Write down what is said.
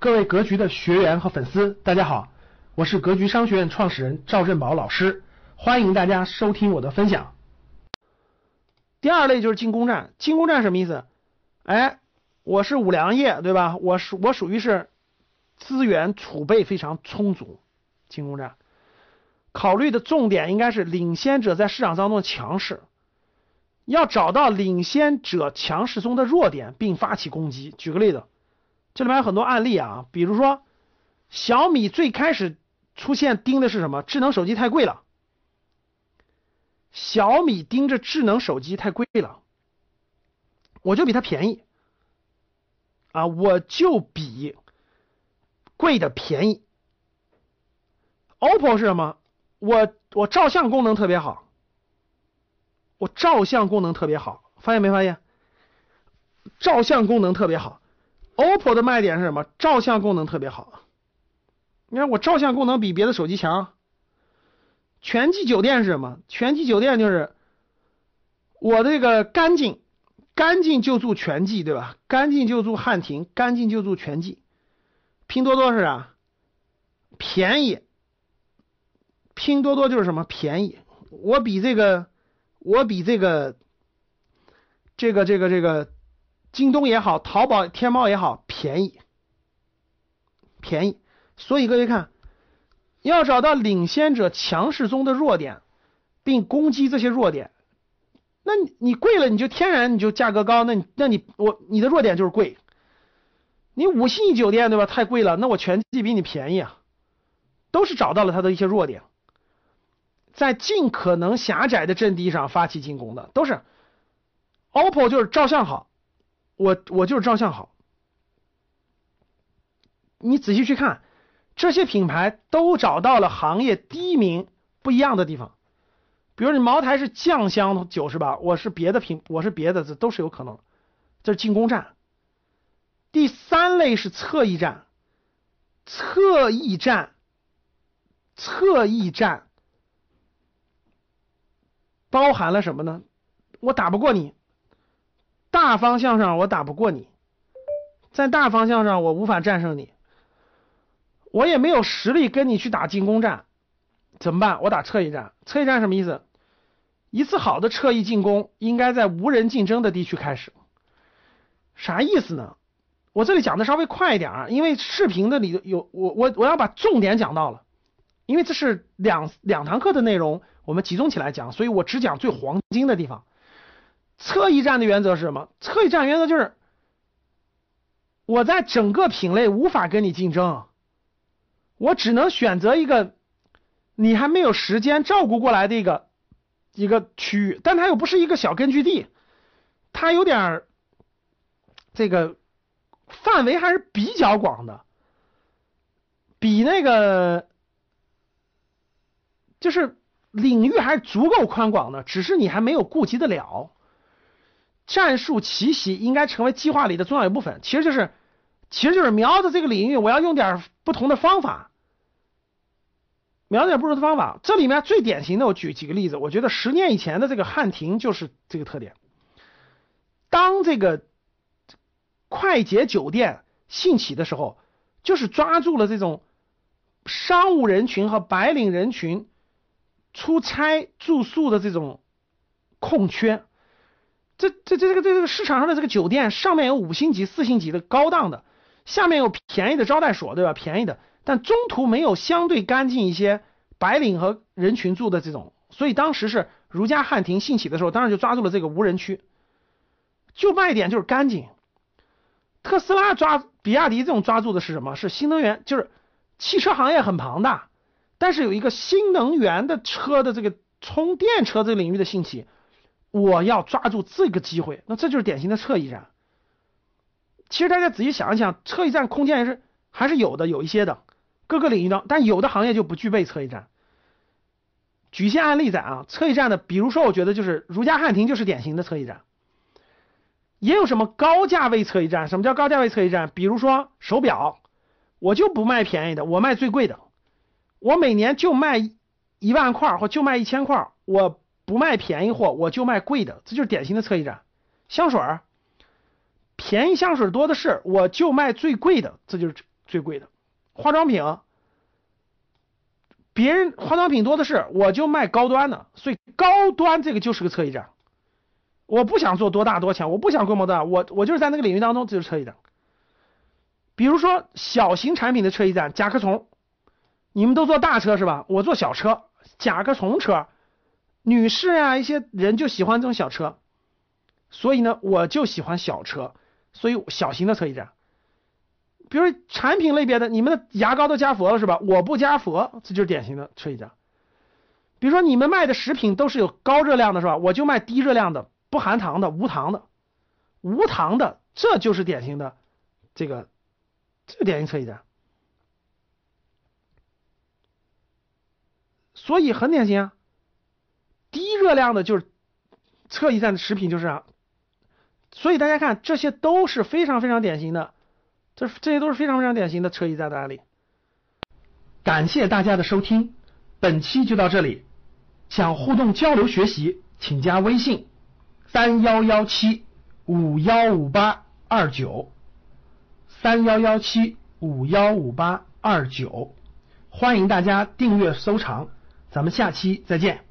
各位格局的学员和粉丝，大家好，我是格局商学院创始人赵振宝老师，欢迎大家收听我的分享。第二类就是进攻战，进攻战什么意思？哎，我是五粮液，对吧？我属我属于是资源储备非常充足，进攻战考虑的重点应该是领先者在市场当中的强势，要找到领先者强势中的弱点，并发起攻击。举个例子。这里面有很多案例啊，比如说小米最开始出现盯的是什么？智能手机太贵了。小米盯着智能手机太贵了，我就比它便宜啊，我就比贵的便宜。OPPO 是什么？我我照相功能特别好，我照相功能特别好，发现没发现？照相功能特别好。OPPO 的卖点是什么？照相功能特别好。你看我照相功能比别的手机强。全季酒店是什么？全季酒店就是我这个干净，干净就住全季，对吧？干净就住汉庭，干净就住全季。拼多多是啥，便宜。拼多多就是什么？便宜。我比这个，我比这个，这个这个这个。京东也好，淘宝、天猫也好，便宜，便宜。所以各位看，要找到领先者强势中的弱点，并攻击这些弱点。那你贵了，你就天然你就价格高，那你那你我你的弱点就是贵。你五星级酒店对吧？太贵了，那我全季比你便宜啊。都是找到了它的一些弱点，在尽可能狭窄的阵地上发起进攻的，都是。OPPO 就是照相好。我我就是照相好，你仔细去看，这些品牌都找到了行业第一名不一样的地方。比如你茅台是酱香酒是吧？我是别的品，我是别的，这都是有可能。这是进攻战。第三类是侧翼战，侧翼战，侧翼战包含了什么呢？我打不过你。大方向上我打不过你，在大方向上我无法战胜你，我也没有实力跟你去打进攻战，怎么办？我打侧翼战。侧翼战什么意思？一次好的侧翼进攻应该在无人竞争的地区开始。啥意思呢？我这里讲的稍微快一点啊，因为视频的里有我我我要把重点讲到了，因为这是两两堂课的内容，我们集中起来讲，所以我只讲最黄金的地方。侧翼战的原则是什么？侧翼战原则就是，我在整个品类无法跟你竞争，我只能选择一个你还没有时间照顾过来的一个一个区域，但它又不是一个小根据地，它有点这个范围还是比较广的，比那个就是领域还是足够宽广的，只是你还没有顾及得了。战术奇袭应该成为计划里的重要一部分，其实就是，其实就是瞄着这个领域，我要用点不同的方法，瞄点不同的方法。这里面最典型的，我举几个例子，我觉得十年以前的这个汉庭就是这个特点。当这个快捷酒店兴起的时候，就是抓住了这种商务人群和白领人群出差住宿的这种空缺。这这这这个这个市场上的这个酒店，上面有五星级、四星级的高档的，下面有便宜的招待所，对吧？便宜的，但中途没有相对干净一些白领和人群住的这种，所以当时是如家汉庭兴起的时候，当然就抓住了这个无人区，就卖点就是干净。特斯拉抓比亚迪这种抓住的是什么？是新能源，就是汽车行业很庞大，但是有一个新能源的车的这个充电车这个领域的兴起。我要抓住这个机会，那这就是典型的侧翼战。其实大家仔细想一想，侧翼战空间还是还是有的，有一些的各个领域的，但有的行业就不具备侧翼战。举一些案例在啊，侧翼战的，比如说，我觉得就是如家汉庭就是典型的侧翼战。也有什么高价位侧翼战？什么叫高价位侧翼战？比如说手表，我就不卖便宜的，我卖最贵的，我每年就卖一万块或就卖一千块，我。不卖便宜货，我就卖贵的，这就是典型的侧翼战。香水儿，便宜香水多的是，我就卖最贵的，这就是最贵的。化妆品，别人化妆品多的是，我就卖高端的，所以高端这个就是个侧翼战。我不想做多大多强，我不想规模大，我我就是在那个领域当中这就是侧翼战。比如说小型产品的车翼战，甲壳虫，你们都坐大车是吧？我坐小车，甲壳虫车，女士啊，一些人就喜欢这种小车，所以呢，我就喜欢小车，所以小型的车一战。比如产品类别的，你们的牙膏都加氟了是吧？我不加氟，这就是典型的车一战。比如说你们卖的食品都是有高热量的是吧？我就卖低热量的。不含糖的、无糖的、无糖的，这就是典型的这个这个典型侧翼战。所以很典型啊，热量的就是侧翼战的食品就是啊。所以大家看，这些都是非常非常典型的，这这些都是非常非常典型的车翼站的案例。感谢大家的收听，本期就到这里。想互动交流学习，请加微信。三幺幺七五幺五八二九，三幺幺七五幺五八二九，欢迎大家订阅收藏，咱们下期再见。